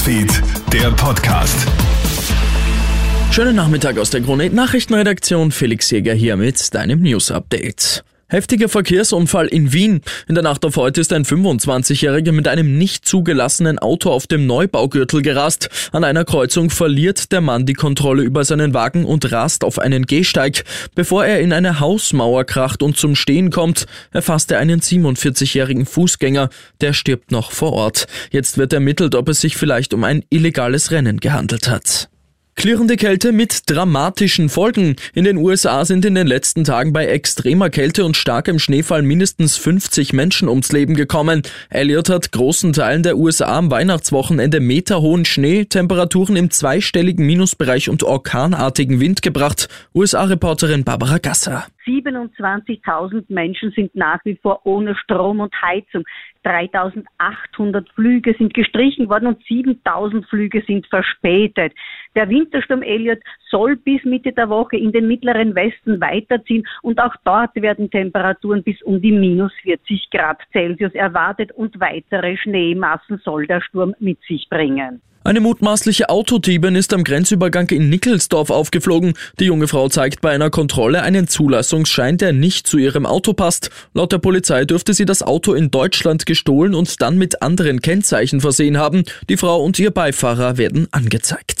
Newsfeed, der Podcast. Schönen Nachmittag aus der Krone Nachrichtenredaktion. Felix Jäger hier mit deinem News Update. Heftiger Verkehrsunfall in Wien. In der Nacht auf heute ist ein 25-Jähriger mit einem nicht zugelassenen Auto auf dem Neubaugürtel gerast. An einer Kreuzung verliert der Mann die Kontrolle über seinen Wagen und rast auf einen Gehsteig. Bevor er in eine Hausmauer kracht und zum Stehen kommt, erfasst er einen 47-jährigen Fußgänger. Der stirbt noch vor Ort. Jetzt wird ermittelt, ob es sich vielleicht um ein illegales Rennen gehandelt hat. Klirrende Kälte mit dramatischen Folgen. In den USA sind in den letzten Tagen bei extremer Kälte und starkem Schneefall mindestens 50 Menschen ums Leben gekommen. Elliot hat großen Teilen der USA am Weihnachtswochenende meterhohen Schnee, Temperaturen im zweistelligen Minusbereich und orkanartigen Wind gebracht. USA-Reporterin Barbara Gasser. 27.000 Menschen sind nach wie vor ohne Strom und Heizung. 3.800 Flüge sind gestrichen worden und 7.000 Flüge sind verspätet. Der Wintersturm Elliot soll bis Mitte der Woche in den mittleren Westen weiterziehen und auch dort werden Temperaturen bis um die minus 40 Grad Celsius erwartet und weitere Schneemassen soll der Sturm mit sich bringen. Eine mutmaßliche Autodiebin ist am Grenzübergang in Nickelsdorf aufgeflogen. Die junge Frau zeigt bei einer Kontrolle einen Zulassungsschein, der nicht zu ihrem Auto passt. Laut der Polizei dürfte sie das Auto in Deutschland gestohlen und dann mit anderen Kennzeichen versehen haben. Die Frau und ihr Beifahrer werden angezeigt.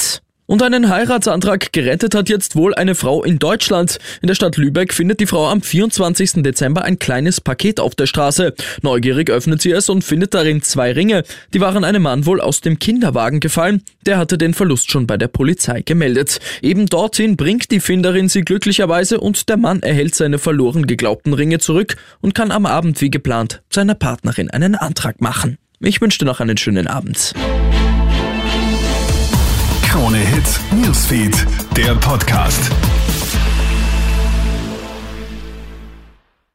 Und einen Heiratsantrag gerettet hat jetzt wohl eine Frau in Deutschland. In der Stadt Lübeck findet die Frau am 24. Dezember ein kleines Paket auf der Straße. Neugierig öffnet sie es und findet darin zwei Ringe. Die waren einem Mann wohl aus dem Kinderwagen gefallen. Der hatte den Verlust schon bei der Polizei gemeldet. Eben dorthin bringt die Finderin sie glücklicherweise und der Mann erhält seine verloren geglaubten Ringe zurück und kann am Abend wie geplant seiner Partnerin einen Antrag machen. Ich wünsche dir noch einen schönen Abend. Newsfeed, der Podcast.